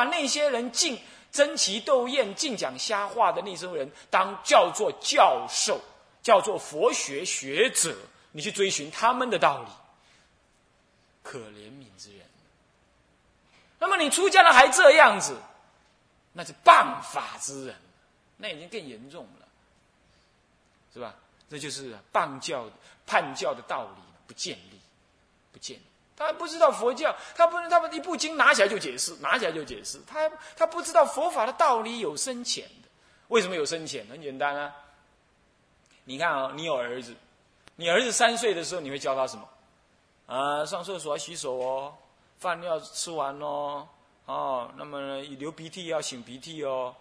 把那些人尽争奇斗艳、尽讲瞎话的那些人当叫做教授，叫做佛学学者，你去追寻他们的道理，可怜悯之人。那么你出家了还这样子，那是谤法之人，那已经更严重了，是吧？这就是谤教、叛教的道理不建立，不建立。他不知道佛教，他不能，他们一部经拿起来就解释，拿起来就解释。他他不知道佛法的道理有深浅的。为什么有深浅？很简单啊。你看啊，你有儿子，你儿子三岁的时候，你会教他什么？啊，上厕所要洗手哦。饭要吃完哦，哦，那么流鼻涕要擤鼻涕哦，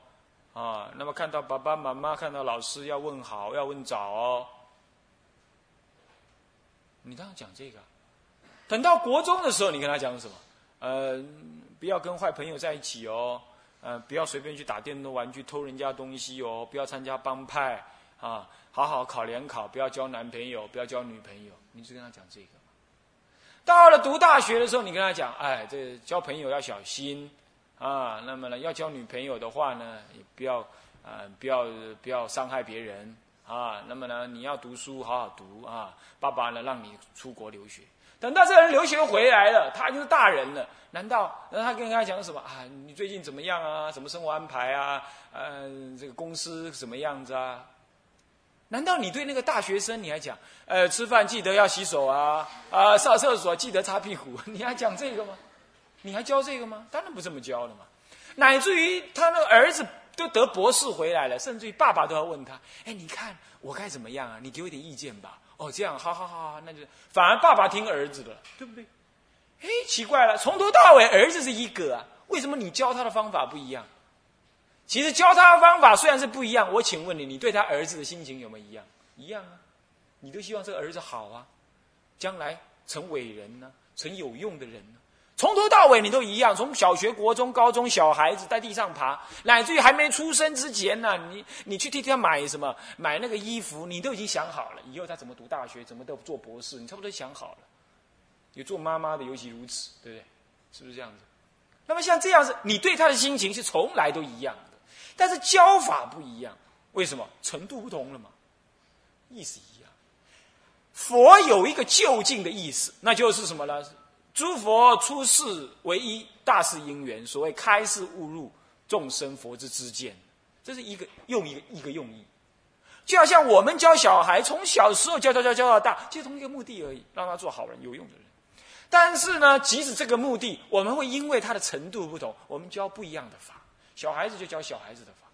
啊，那么看到爸爸妈妈、看到老师要问好，要问早哦。你当然讲这个，等到国中的时候，你跟他讲什么？呃，不要跟坏朋友在一起哦，呃，不要随便去打电动玩具、偷人家东西哦，不要参加帮派啊，好好考联考，不要交男朋友，不要交女朋友。你就跟他讲这个。到了读大学的时候，你跟他讲，哎，这交朋友要小心啊。那么呢，要交女朋友的话呢，也不要，呃，不要不要伤害别人啊。那么呢，你要读书，好好读啊。爸爸呢，让你出国留学。等到这个人留学回来了，他就是大人了。难道那他跟他讲什么啊？你最近怎么样啊？什么生活安排啊？呃，这个公司什么样子啊？难道你对那个大学生你还讲，呃，吃饭记得要洗手啊，啊，上厕所记得擦屁股，你还讲这个吗？你还教这个吗？当然不这么教了嘛。乃至于他那个儿子都得博士回来了，甚至于爸爸都要问他，哎，你看我该怎么样啊？你给我点意见吧。哦，这样，好好好好，那就反而爸爸听儿子的，对不对？哎，奇怪了，从头到尾儿子是一个啊，为什么你教他的方法不一样？其实教他的方法虽然是不一样，我请问你，你对他儿子的心情有没有一样？一样啊，你都希望这个儿子好啊，将来成伟人呢，成有用的人呢。从头到尾你都一样，从小学、国中、高中，小孩子在地上爬，乃至于还没出生之前呢，你你去替他买什么，买那个衣服，你都已经想好了，以后他怎么读大学，怎么都做博士，你差不多想好了。有做妈妈的尤其如此，对不对？是不是这样子？那么像这样子，你对他的心情是从来都一样。但是教法不一样，为什么？程度不同了嘛，意思一样。佛有一个就近的意思，那就是什么呢？诸佛出世为一大事因缘，所谓开示悟入众生佛之之见，这是一个用一个一个用意。就好像我们教小孩，从小时候教教教教到大，就同一个目的而已，让他做好人、有用的人。但是呢，即使这个目的，我们会因为他的程度不同，我们教不一样的法。小孩子就教小孩子的法，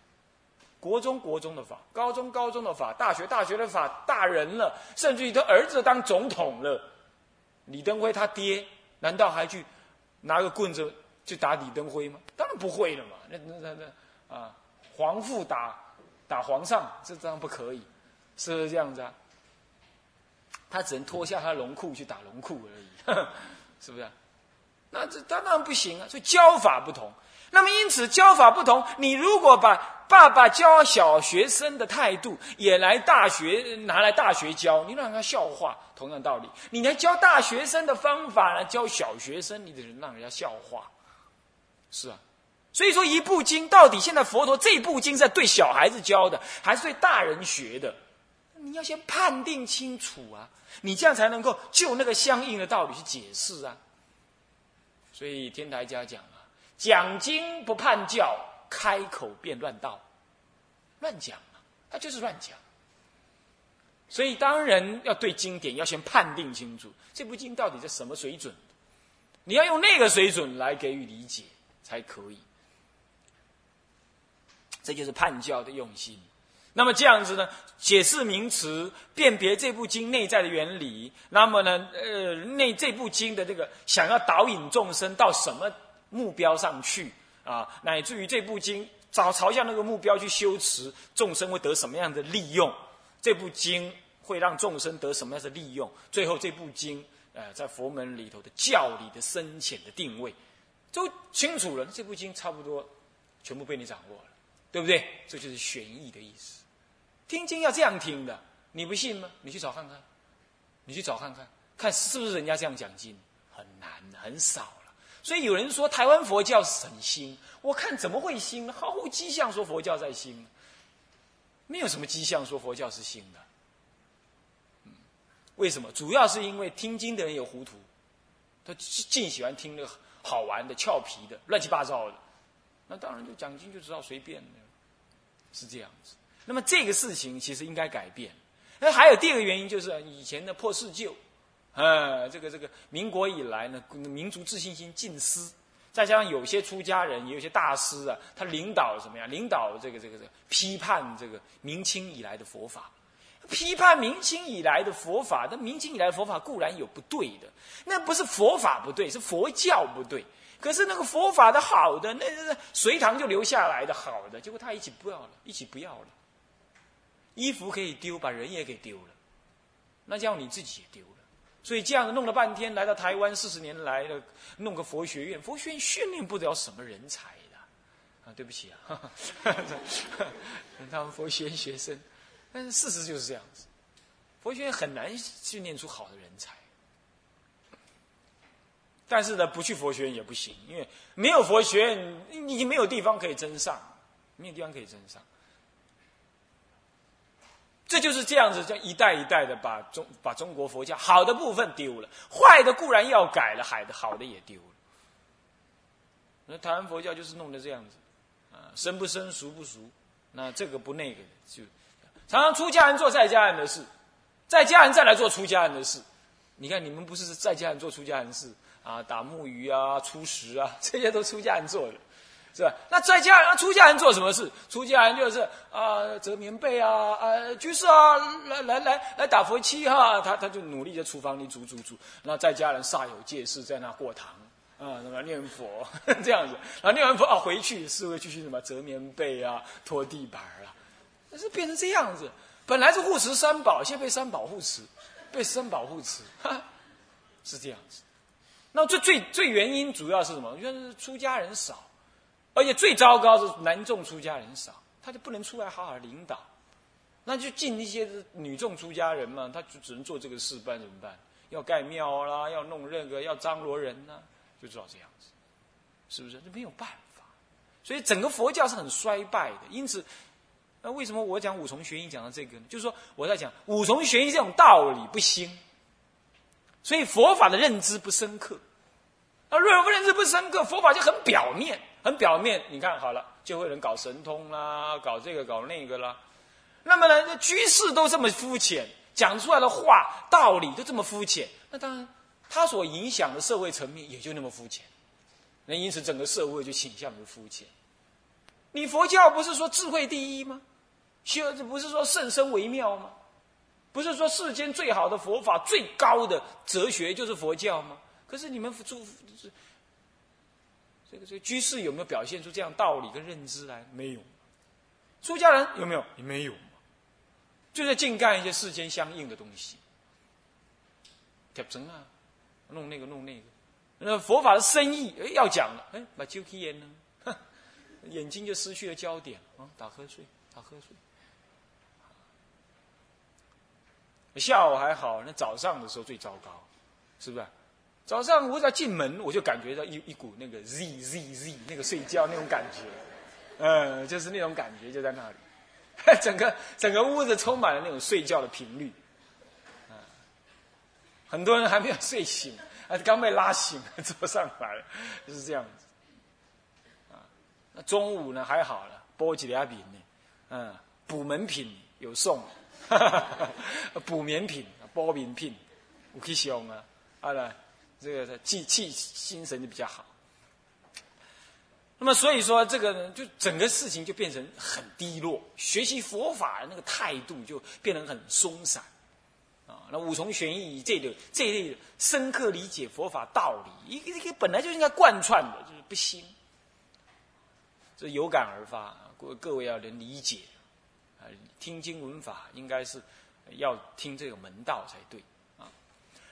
国中国中的法，高中高中的法，大学大学的法，大人了，甚至于他儿子当总统了，李登辉他爹难道还去拿个棍子去打李登辉吗？当然不会了嘛，那那那那啊，皇父打打皇上，这当然不可以，是不是这样子啊？他只能脱下他龙裤去打龙裤而已，是不是？那这当然不行啊，所以教法不同。那么，因此教法不同。你如果把爸爸教小学生的态度也来大学拿来大学教，你让他笑话。同样道理，你来教大学生的方法来教小学生，你得让人家笑话。是啊，所以说一部经到底现在佛陀这部经是在对小孩子教的，还是对大人学的？你要先判定清楚啊，你这样才能够就那个相应的道理去解释啊。所以天台家讲。讲经不判教，开口便乱道，乱讲嘛，他就是乱讲。所以当然要对经典要先判定清楚，这部经到底在什么水准，你要用那个水准来给予理解才可以。这就是判教的用心。那么这样子呢，解释名词，辨别这部经内在的原理。那么呢，呃，内这部经的这个想要导引众生到什么？目标上去啊，乃至于这部经朝朝向那个目标去修持，众生会得什么样的利用？这部经会让众生得什么样的利用？最后这部经，呃，在佛门里头的教理的深浅的定位，都清楚了。这部经差不多全部被你掌握了，对不对？这就是玄义的意思。听经要这样听的，你不信吗？你去找看看，你去找看看，看是不是人家这样讲经？很难，很少。所以有人说台湾佛教很兴，我看怎么会兴呢？毫无迹象说佛教在兴，没有什么迹象说佛教是兴的。为什么？主要是因为听经的人有糊涂，他尽喜欢听那个好玩的、俏皮的、乱七八糟的。那当然就讲经就知道随便的，是这样子。那么这个事情其实应该改变。那还有第二个原因就是以前的破四旧。呃，这个这个，民国以来呢，民族自信心尽失，再加上有些出家人，也有些大师啊，他领导什么呀？领导这个这个这个批判这个明清以来的佛法，批判明清以来的佛法。那明清以来的佛法固然有不对的，那不是佛法不对，是佛教不对。可是那个佛法的好的，那那隋唐就留下来的好的，结果他一起不要了，一起不要了。衣服可以丢，把人也给丢了，那叫你自己也丢了。所以这样弄了半天，来到台湾四十年来了，弄个佛学院，佛学院训练不了什么人才的，啊，对不起啊，他们佛学院学生，但是事实就是这样子，佛学院很难训练出好的人才。但是呢，不去佛学院也不行，因为没有佛学院，你没有地方可以争上，没有地方可以争上。这就是这样子，叫一代一代的把中把中国佛教好的部分丢了，坏的固然要改了，好的好的也丢了。那台湾佛教就是弄得这样子，啊，生不生，熟不熟，那这个不那个的，就常常出家人做在家人的事，在家人再来做出家人的事。你看你们不是在家人做出家人的事啊，打木鱼啊，出食啊，这些都出家人做的。是吧？那在家人、出家人做什么事？出家人就是啊，折棉被啊，啊，居士啊，来来来来打佛七哈，他他就努力在厨房里煮煮煮。那在家人煞有介事，在那过堂啊，那么念佛 这样子。然后念完佛啊，回去是会继续什么折棉被啊，拖地板啊，但是变成这样子。本来是护持三宝，现在被三宝护持，被三宝护持，哈 是这样子。那最最最原因主要是什么？就是出家人少。而且最糟糕是男众出家人少，他就不能出来好好领导，那就进一些女众出家人嘛，他就只能做这个事，不然怎么办？要盖庙啦，要弄那个，要张罗人呐，就知道这样子，是不是？这没有办法，所以整个佛教是很衰败的。因此，那为什么我讲五重玄义讲到这个呢？就是说我在讲五重玄义这种道理不兴，所以佛法的认知不深刻。那若不认知不深刻，佛法就很表面。很表面，你看好了，就会人搞神通啦，搞这个搞那个啦。那么呢，居士都这么肤浅，讲出来的话道理都这么肤浅，那当然他所影响的社会层面也就那么肤浅。那因此整个社会就倾向于肤浅。你佛教不是说智慧第一吗？修这不是说甚深微妙吗？不是说世间最好的佛法、最高的哲学就是佛教吗？可是你们主。这个这个居士有没有表现出这样道理跟认知来？没有。出家人有没有？也没有。就在净干一些世间相应的东西，贴成啊，弄那个弄那个。那佛法的深意，哎，要讲了，哎，把揪起眼呢，眼睛就失去了焦点啊，打瞌睡，打瞌睡。下午还好，那早上的时候最糟糕，是不是？早上我只要进门，我就感觉到一一股那个 z z z 那个睡觉那种感觉，嗯，就是那种感觉就在那里，整个整个屋子充满了那种睡觉的频率，啊，很多人还没有睡醒，啊，刚被拉醒 坐上来了，就是这样子，啊，那中午呢还好了，波几两饼呢，嗯，补门品有送，补眠品、波饼品，有去送啊，啊来。这个气气心神就比较好。那么所以说，这个就整个事情就变成很低落，学习佛法的那个态度就变得很松散啊。那五重玄义这类这一类深刻理解佛法道理，一个一个本来就应该贯穿的，就是不兴。这有感而发，各各位要能理解啊。听经闻法应该是要听这个门道才对。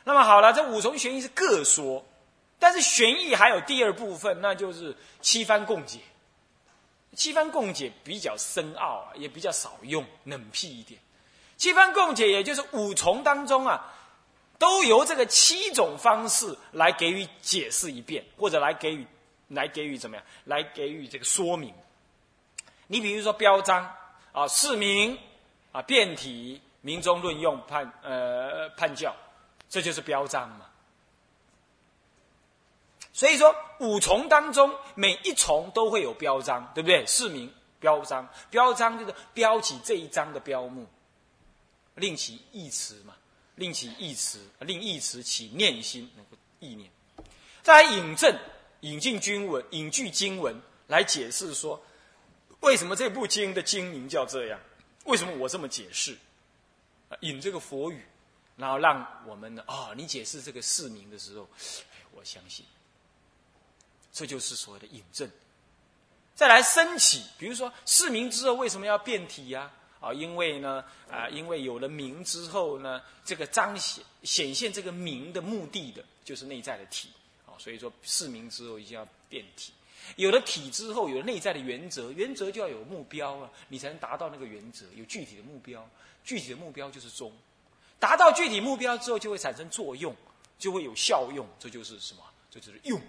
那么好了，这五重玄义是各说，但是玄义还有第二部分，那就是七番共解。七番共解比较深奥啊，也比较少用，冷僻一点。七番共解也就是五重当中啊，都由这个七种方式来给予解释一遍，或者来给予来给予怎么样？来给予这个说明。你比如说标章啊，释名啊，辩体、民中论用、判呃判教，这就是标章嘛。所以说五重当中每一重都会有标章，对不对？释名标章，标章就是标起这一章的标目，令其义词嘛，令其义词，令义词起念心那个意念。再来引证，引进经文，引据经文来解释说，为什么这部经的经名叫这样？为什么我这么解释？引这个佛语，然后让我们呢，哦，你解释这个释名的时候，哎，我相信。这就是所谓的引证。再来升起，比如说释名之后为什么要变体呀？啊，因为呢，啊，因为有了名之后呢，这个彰显显现这个名的目的的，就是内在的体啊。所以说释名之后一定要变体。有了体之后，有内在的原则，原则就要有目标啊，你才能达到那个原则。有具体的目标，具体的目标就是中。达到具体目标之后，就会产生作用，就会有效用。这就是什么？这就是用。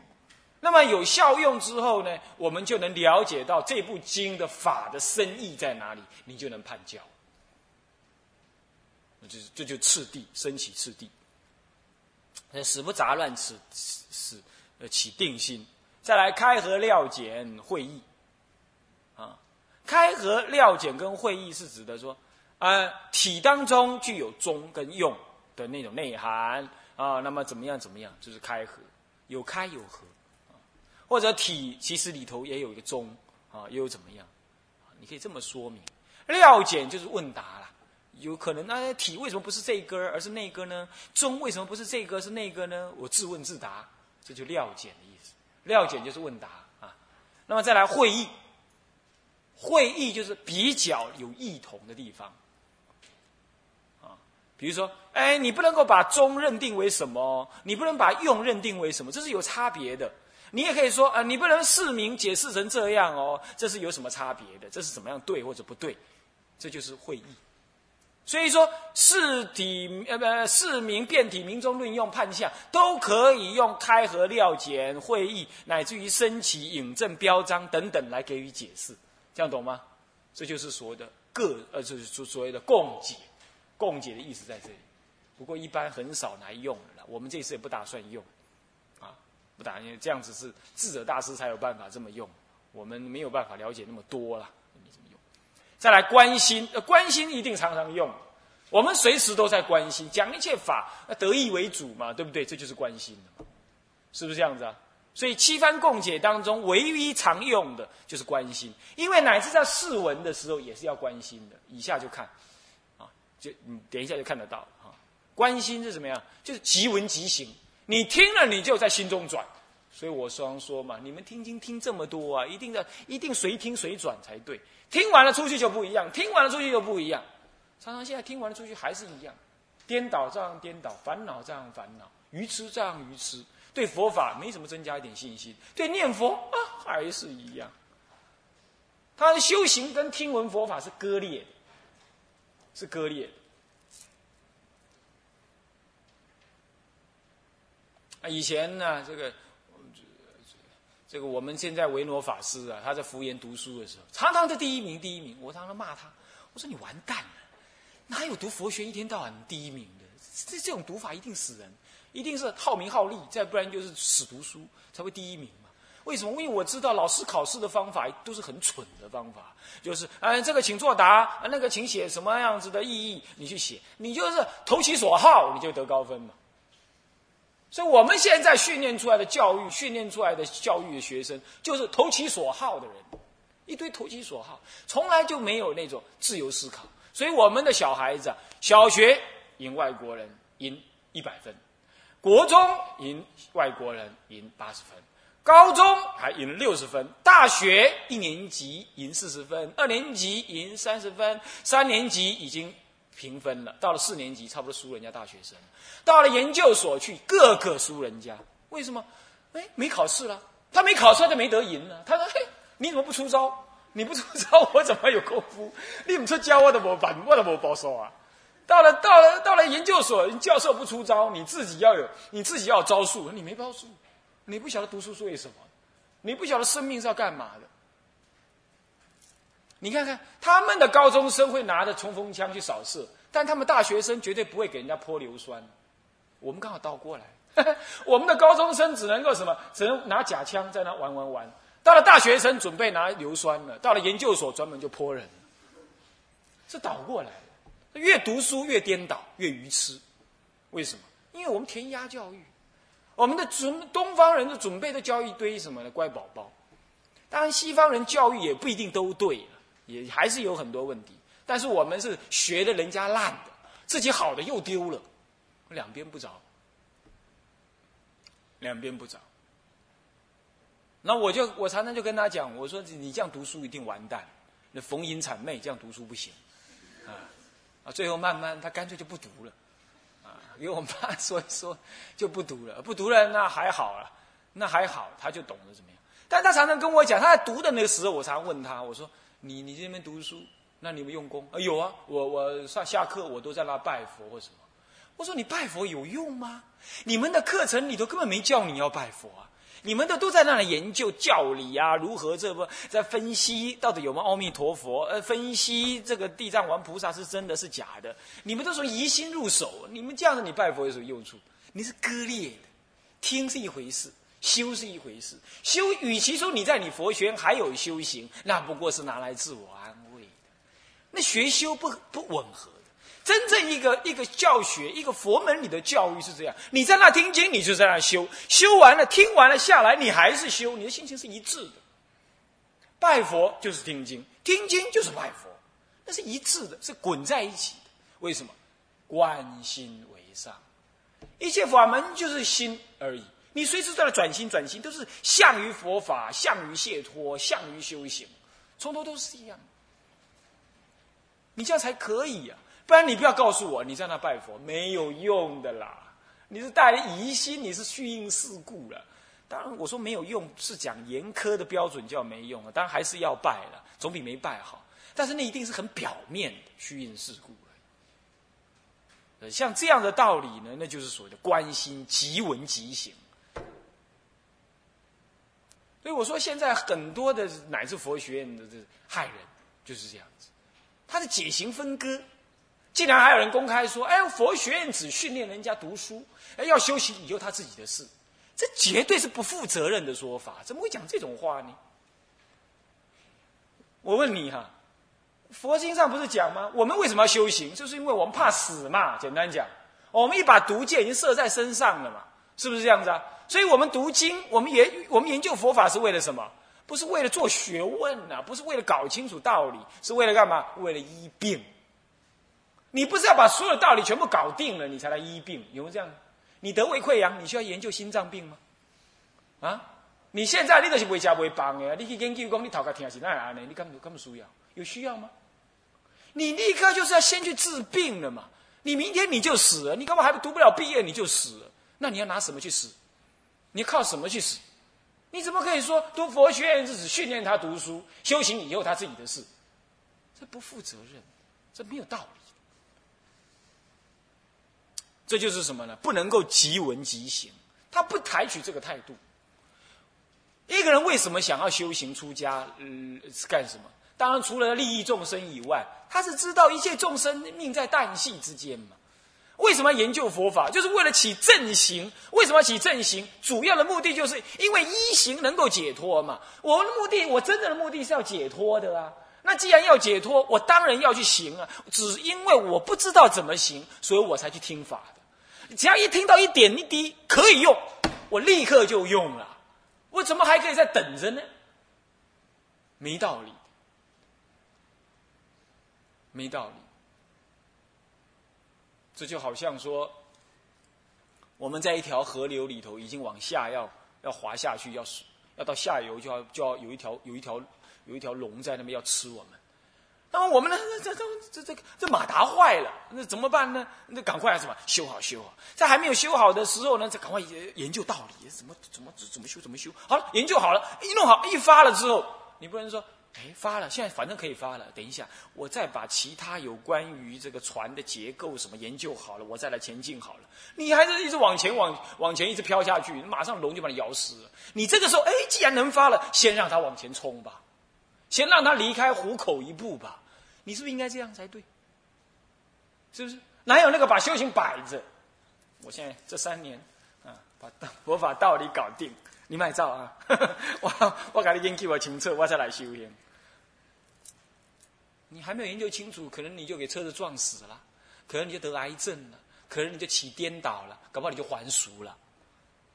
那么有效用之后呢，我们就能了解到这部经的法的深意在哪里，你就能判教。那就这就次第升起次第，使不杂乱，使使呃起定心，再来开合料简会议。啊，开合料简跟会议是指的说，呃，体当中具有中跟用的那种内涵啊，那么怎么样怎么样，就是开合，有开有合。或者体其实里头也有一个中啊，又有怎么样？你可以这么说明。料简就是问答啦，有可能那体为什么不是这一根而是那个呢？中为什么不是这个是那个呢？我自问自答，这就料简的意思。料简就是问答啊。那么再来会意，会意就是比较有异同的地方。比如说，哎，你不能够把中认定为什么？你不能把用认定为什么？这是有差别的。你也可以说啊，你不能释明解释成这样哦，这是有什么差别的？这是怎么样对或者不对？这就是会意。所以说，释体呃不释明辩体、民中论用、判相，都可以用开合料简、会意，乃至于升起引证、标章等等来给予解释。这样懂吗？这就是所谓的各呃，就是所谓的共解。共解的意思在这里。不过一般很少来用了，我们这次也不打算用。啊不打，因为这样子是智者大师才有办法这么用，我们没有办法了解那么多了。你怎么用？再来关心，呃，关心一定常常用，我们随时都在关心，讲一切法，得意为主嘛，对不对？这就是关心的，是不是这样子啊？所以七番共解当中，唯一常用的就是关心，因为乃至在释文的时候也是要关心的。以下就看，就你等一下就看得到啊。关心是什么样？就是即闻即行。你听了，你就在心中转，所以我常说嘛，你们听经听这么多啊，一定要，一定随听随转才对。听完了出去就不一样，听完了出去就不一样。常常现在听完了出去还是一样，颠倒这样颠倒，烦恼这样烦恼，愚痴这样愚痴，对佛法没什么增加一点信心，对念佛啊还是一样。他的修行跟听闻佛法是割裂的，是割裂的。以前呢，这个，这个我们现在维诺法师啊，他在福研读书的时候，常常是第一名，第一名。我常常骂他，我说你完蛋了，哪有读佛学一天到晚第一名的？这这种读法一定死人，一定是好名好利，再不然就是死读书才会第一名。为什么？因为我知道老师考试的方法都是很蠢的方法，就是嗯，这个请作答，那个请写什么样子的意义，你去写，你就是投其所好，你就得高分嘛。所以我们现在训练出来的教育，训练出来的教育的学生，就是投其所好的人，一堆投其所好，从来就没有那种自由思考。所以我们的小孩子，小学赢外国人赢一百分，国中赢外国人赢八十分，高中还赢了六十分，大学一年级赢四十分，二年级赢三十分，三年级已经。平分了，到了四年级，差不多输人家大学生；到了研究所去，个个输人家。为什么？哎，没考试了，他没考试，他就没得赢了。他说：“嘿，你怎么不出招？你不出招，我怎么有功夫？你不出教，我都没办，我都没报数啊！到了到了到了研究所，教授不出招，你自己要有你自己要有招数，你没招数，你不晓得读书是为什么，你不晓得生命是要干嘛的。你看看他们的高中生会拿着冲锋枪去扫射，但他们大学生绝对不会给人家泼硫酸。我们刚好倒过来，我们的高中生只能够什么？只能拿假枪在那玩玩玩。到了大学生准备拿硫酸了，到了研究所专门就泼人。是倒过来的，越读书越颠倒，越愚痴。为什么？因为我们填鸭教育，我们的准东方人的准备的教一堆什么呢？乖宝宝。当然，西方人教育也不一定都对。也还是有很多问题，但是我们是学的人家烂的，自己好的又丢了，两边不着，两边不着。那我就我常常就跟他讲，我说你这样读书一定完蛋，那逢迎谄媚这样读书不行，啊啊，最后慢慢他干脆就不读了，给我妈说一 说就不读了，不读了那还好啊，那还好，他就懂得怎么样。但他常常跟我讲，他在读的那个时候，我常常问他，我说。你你这边读书，那你们用功啊？有啊，我我上下课我都在那拜佛或什么。我说你拜佛有用吗？你们的课程里头根本没叫你要拜佛啊！你们的都在那里研究教理啊，如何这不在分析到底有没有阿弥陀佛？呃，分析这个地藏王菩萨是真的是假的？你们都从疑心入手，你们这样子你拜佛有什么用处？你是割裂的，听是一回事。修是一回事，修与其说你在你佛学还有修行，那不过是拿来自我安慰的。那学修不不吻合。真正一个一个教学，一个佛门里的教育是这样：你在那听经，你就在那修，修完了，听完了下来，你还是修，你的心情是一致的。拜佛就是听经，听经就是拜佛，那是一致的，是滚在一起的。为什么？观心为上，一切法门就是心而已。你随时在那转心转心，都是向于佛法，向于解脱，向于修行，从头都是一样。你这样才可以呀，不然你不要告诉我你在那拜佛没有用的啦。你是带疑心，你是虚应事故了。当然我说没有用，是讲严苛的标准叫没用啊。当然还是要拜了，总比没拜好。但是那一定是很表面的虚应事故了。像这样的道理呢，那就是所谓的关心即闻即行。所以我说，现在很多的乃至佛学院的这害人就是这样子，他的解行分割，竟然还有人公开说：“哎，佛学院只训练人家读书，哎，要修行以后他自己的事。”这绝对是不负责任的说法，怎么会讲这种话呢？我问你哈，佛经上不是讲吗？我们为什么要修行？就是因为我们怕死嘛。简单讲，我们一把毒箭已经射在身上了嘛，是不是这样子啊？所以我们读经，我们研我们研究佛法是为了什么？不是为了做学问呐，不是为了搞清楚道理，是为了干嘛？为了医病。你不是要把所有道理全部搞定了，你才来医病？有没有这样？你得胃溃疡，你需要研究心脏病吗？啊？你现在你都是为家为帮的，你去研究讲你头壳疼是哪样呢？你根本根本需要？有需要吗？你立刻就是要先去治病了嘛？你明天你就死了，你根本还读不了毕业你就死了，那你要拿什么去死？你靠什么去死？你怎么可以说读佛学院是只训练他读书，修行以后他自己的事？这不负责任，这没有道理。这就是什么呢？不能够即闻即行，他不采取这个态度。一个人为什么想要修行出家？嗯，是干什么？当然，除了利益众生以外，他是知道一切众生命在旦夕之间嘛。为什么要研究佛法？就是为了起正行。为什么要起正行？主要的目的就是因为一行能够解脱嘛。我们的目的，我真正的目的是要解脱的啊。那既然要解脱，我当然要去行啊。只因为我不知道怎么行，所以我才去听法的。只要一听到一点一滴可以用，我立刻就用了。我怎么还可以再等着呢？没道理，没道理。这就好像说，我们在一条河流里头，已经往下要要滑下去，要要到下游，就要就要有一条有一条有一条龙在那边要吃我们。那么我们呢？这这这这这马达坏了，那怎么办呢？那赶快什么修好修好，在还没有修好的时候呢，再赶快研究道理，怎么怎么怎么修怎么修。好了，研究好了，一弄好一发了之后，你不能说哎，发了，现在反正可以发了。等一下，我再把其他有关于这个船的结构什么研究好了，我再来前进好了。你还是一直往前往往前一直飘下去，马上龙就把你咬死了。你这个时候，哎，既然能发了，先让它往前冲吧，先让他离开虎口一步吧。你是不是应该这样才对？是不是？哪有那个把修行摆着？我现在这三年啊，把道 佛法道理搞定，你买照啊！我我给你研究清楚，我再来修行。你还没有研究清楚，可能你就给车子撞死了，可能你就得癌症了，可能你就起颠倒了，搞不好你就还俗了。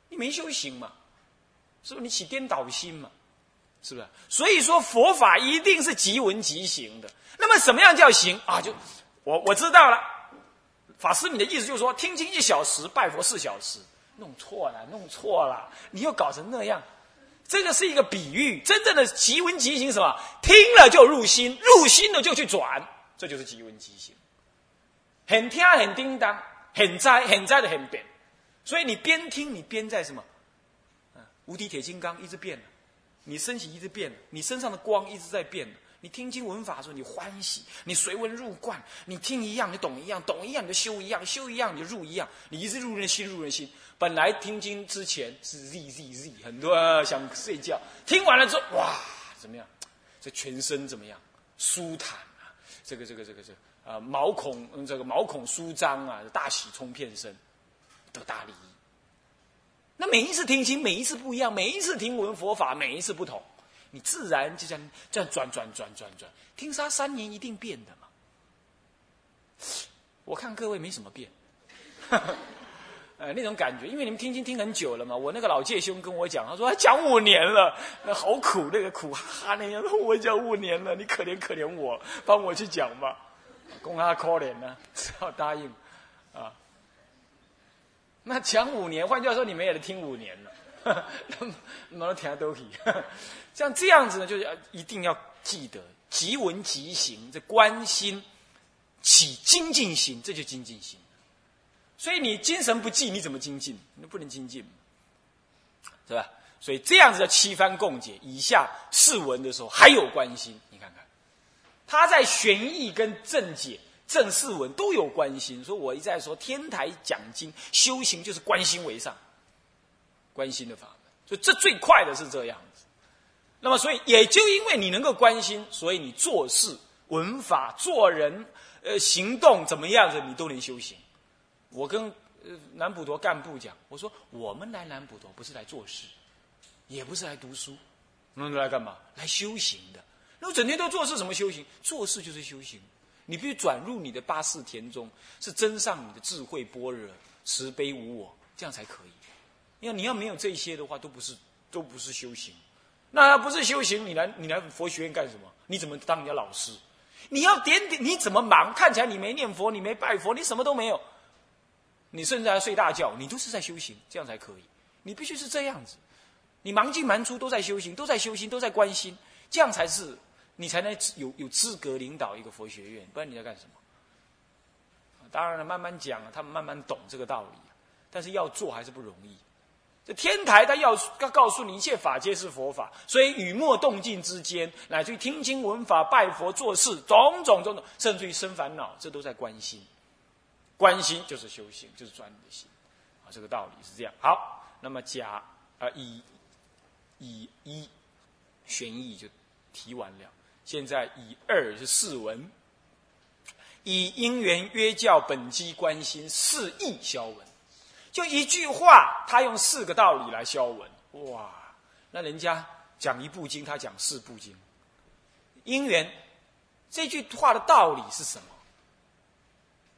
你没修行嘛？是不是你起颠倒心嘛？是不是？所以说佛法一定是即闻即行的。那么什么样叫行啊？就我我知道了。法师，你的意思就是说，听经一小时，拜佛四小时，弄错了，弄错了，你又搞成那样。这个是一个比喻，真正的即闻即行什么？听了就入心，入心了就去转，这就是即闻即行。很听很叮当，很在很在的很变。所以你边听你边在什么？无敌铁金刚一直变你身体一直变你身上的光一直在变你听经闻法的时候，你欢喜，你随文入观，你听一样，你懂一样，懂一样你就修一样，修一样你就入一样，你一直入人心，入人心。本来听经之前是 z z z，很多想睡觉，听完了之后，哇，怎么样？这全身怎么样？舒坦啊！这个这个这个这个啊，毛孔这个毛孔舒张啊，大喜冲遍身，得大利益。那每一次听经，每一次不一样，每一次听闻佛法，每一次不同。你自然就这样这样转转转转转，听他三年一定变的嘛。我看各位没什么变，呃，那种感觉，因为你们听经听很久了嘛。我那个老介兄跟我讲，他说他讲五年了，那好苦，那个苦哈那样。我讲五年了，你可怜可怜我，帮我去讲吧。供他可怜呢，只好答应啊。那讲五年，换句话说，你们也得听五年了。那么听都可以，像这样子呢，就是要一定要记得，即闻即行，这关心起精进心，这就精进心。所以你精神不济，你怎么精进？你不能精进，是吧？所以这样子叫七番共解，以下释文的时候还有关心，你看看，他在玄义跟正解、正释文都有关心。说我一再说，天台讲经修行就是关心为上。关心的法门，所以这最快的是这样子。那么，所以也就因为你能够关心，所以你做事、文法、做人、呃，行动怎么样子，你都能修行。我跟呃南普陀干部讲，我说我们来南普陀不是来做事，也不是来读书，那来干嘛？来修行的。那整天都做事，怎么修行？做事就是修行。你必须转入你的八四田中，是增上你的智慧般若、慈悲无我，这样才可以。因为你要没有这些的话，都不是都不是修行。那要不是修行，你来你来佛学院干什么？你怎么当人家老师？你要点点，你怎么忙？看起来你没念佛，你没拜佛，你什么都没有。你甚至还睡大觉，你都是在修行，这样才可以。你必须是这样子，你忙进忙出都在修行，都在修行，都在关心，这样才是你才能有有资格领导一个佛学院。不然你在干什么？当然了，慢慢讲，他们慢慢懂这个道理，但是要做还是不容易。这天台他要要告诉你，一切法皆是佛法，所以语默动静之间，乃至于听经闻法、拜佛做事，种种种种，甚至于生烦恼，这都在关心。关心就是修行，就是专的心，啊，这个道理是这样。好，那么甲啊乙乙一玄义就提完了，现在以二是四文，以因缘约教本机关心，四义消文。就一句话，他用四个道理来消文，哇！那人家讲一部经，他讲四部经。因缘这句话的道理是什么？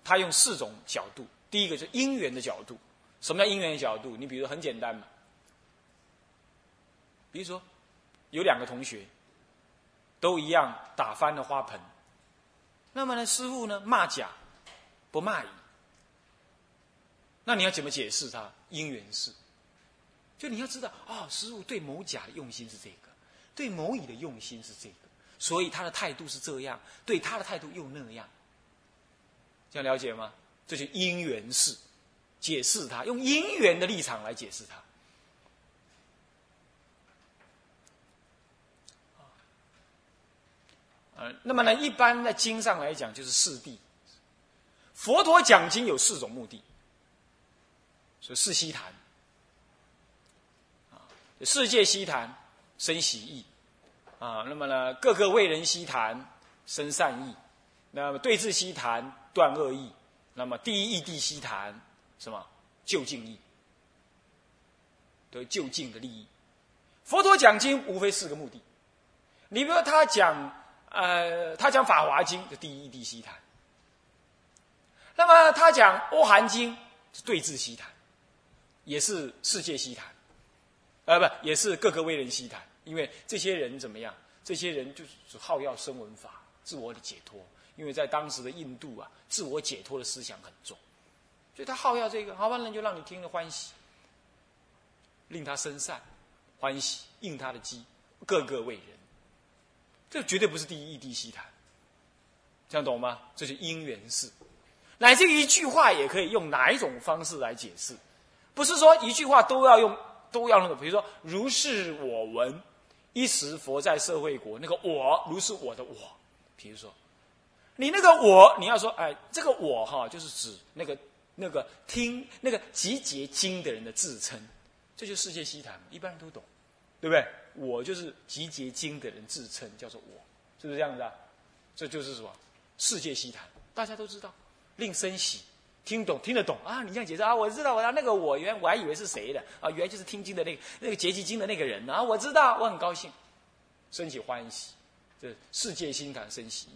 他用四种角度。第一个是因缘的角度。什么叫因缘的角度？你比如很简单嘛，比如说有两个同学都一样打翻了花盆，那么呢，师傅呢骂甲不骂乙。那你要怎么解释他因缘事？就你要知道啊，师傅对某甲的用心是这个，对某乙的用心是这个，所以他的态度是这样，对他的态度又那样。这样了解吗？这就因缘事，解释他，用因缘的立场来解释他。那么呢，一般在经上来讲就是四谛。佛陀讲经有四种目的，所以四悉谈。啊，世界悉谈生喜意啊，那么呢，各个为人悉谈生善意，那么对治悉谈断恶意，那么第一义谛悉谈什么？就近义，得就近的利益。佛陀讲经无非四个目的，你比如说他讲呃，他讲法华经的第一义谛悉檀。那么他讲《欧含经》是对治西谈，也是世界西谈，呃，不，也是各个为人西谈。因为这些人怎么样？这些人就是好要声闻法，自我的解脱。因为在当时的印度啊，自我解脱的思想很重，所以他好要这个。好吧，那就让你听了欢喜，令他生善，欢喜应他的机，各个为人。这绝对不是第一义谛西谈，这样懂吗？这是因缘事。乃至于一句话也可以用哪一种方式来解释，不是说一句话都要用都要那个，比如说如是我闻，一时佛在社会国，那个我如是我的我，比如说你那个我，你要说哎，这个我哈，就是指那个那个听那个集结经的人的自称，这就世界西谈，一般人都懂，对不对？我就是集结经的人自称，叫做我，是不是这样子啊？这就是什么世界西谈，大家都知道。令生喜，听懂听得懂啊！你这样解释啊，我知道，我那个我原我还以为是谁的啊，原来就是听经的那个那个结集经的那个人啊！我知道，我很高兴，升起欢喜，这世界心谈生喜。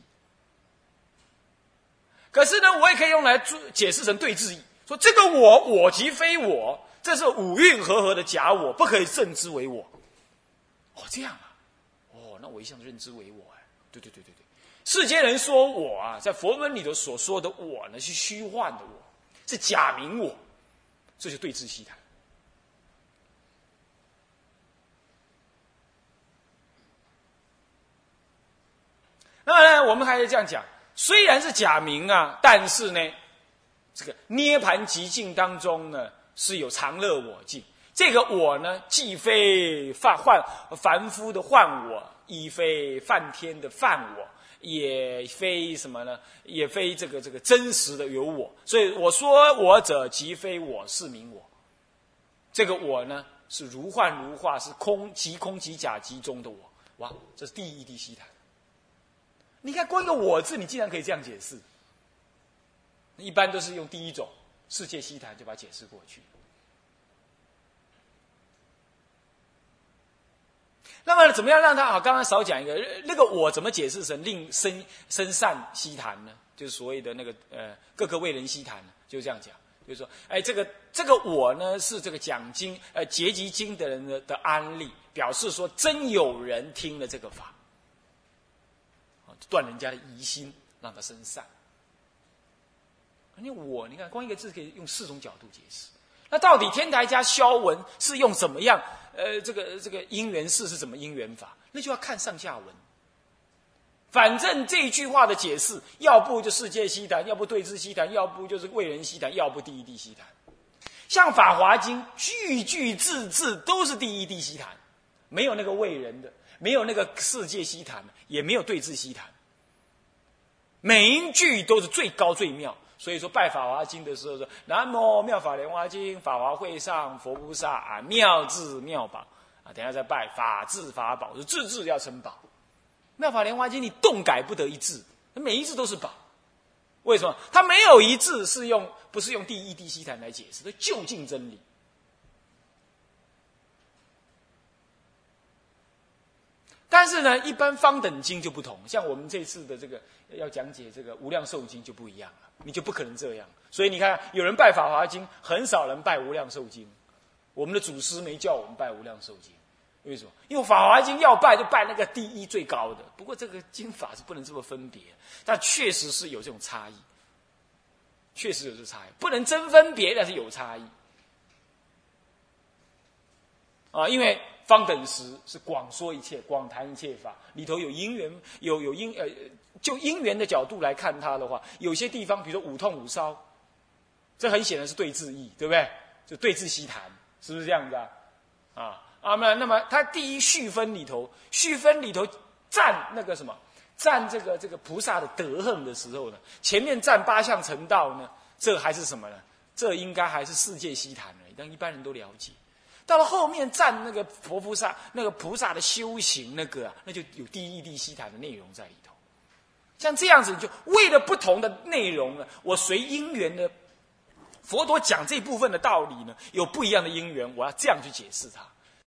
可是呢，我也可以用来解释成对质意，说这个我我即非我，这是五蕴合合的假我，不可以认之为我。哦，这样啊，哦，那我一向认知为我哎，对对对对对。世间人说我啊，在佛门里头所说的我呢，是虚幻的我，是假名我，这就对峙西谈。那呢，我们还是这样讲，虽然是假名啊，但是呢，这个涅盘极境当中呢，是有常乐我境。这个我呢，既非凡幻凡夫的幻我，亦非梵天的梵我。也非什么呢？也非这个这个真实的有我，所以我说我者，即非我是名我。这个我呢，是如幻如化，是空即空即假即中的我。哇，这是第一地西谈。你看，光一个我字，你竟然可以这样解释。一般都是用第一种世界西谈，就把它解释过去。那么怎么样让他好？刚刚少讲一个，那个我怎么解释成令生生善西谈呢？就是所谓的那个呃，各个为人西谈，就这样讲，就是说，哎，这个这个我呢，是这个讲经呃结集经的人的的安利，表示说真有人听了这个法，断人家的疑心，让他生善。你我，你看光一个字可以用四种角度解释。那到底天台家消文是用怎么样？呃，这个这个因缘事是怎么因缘法？那就要看上下文。反正这句话的解释，要不就世界西谈，要不对峙西谈，要不就是为人西谈，要不第一地西谈。像《法华经》，句句字字都是第一地西谈，没有那个为人的，没有那个世界西谈，也没有对峙西谈。每一句都是最高最妙。所以说拜《法华经》的时候说：“南无妙法莲华经，法华会上佛菩萨啊，妙智妙宝啊！等下再拜法智法宝，是字字要成宝。妙法莲华经你动改不得一字，每一字都是宝。为什么？它没有一字是用不是用第一地西谈来解释，它就近真理。但是呢，一般方等经就不同，像我们这次的这个要讲解这个无量寿经就不一样了。”你就不可能这样，所以你看，有人拜《法华经》，很少人拜《无量寿经》。我们的祖师没叫我们拜《无量寿经》，为什么？因为《法华经》要拜就拜那个第一最高的。不过这个经法是不能这么分别，但确实是有这种差异，确实有这差异，不能真分别，但是有差异。啊，因为方等时是广说一切，广谈一切法，里头有因缘，有有因呃。就因缘的角度来看它的话，有些地方，比如说五痛五烧，这很显然是对治意，对不对？就对治西谈，是不是这样子啊？啊啊，那那么它第一序分里头，序分里头占那个什么，占这个这个菩萨的德行的时候呢，前面占八相成道呢，这还是什么呢？这应该还是世界西谈而已，但一般人都了解。到了后面站那个佛菩萨，那个菩萨的修行，那个啊，那就有第一地西谈的内容在里头。像这样子，就为了不同的内容呢，我随因缘的佛陀讲这部分的道理呢，有不一样的因缘，我要这样去解释它。